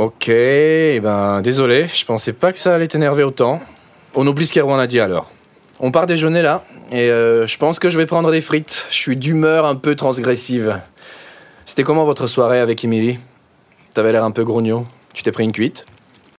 ok, eh ben désolé, je pensais pas que ça allait t'énerver autant. On oublie ce qu'Erwan a dit alors. On part déjeuner là, et euh, je pense que je vais prendre des frites. Je suis d'humeur un peu transgressive. C'était comment votre soirée avec Emily T'avais l'air un peu grognon. Tu t'es pris une cuite?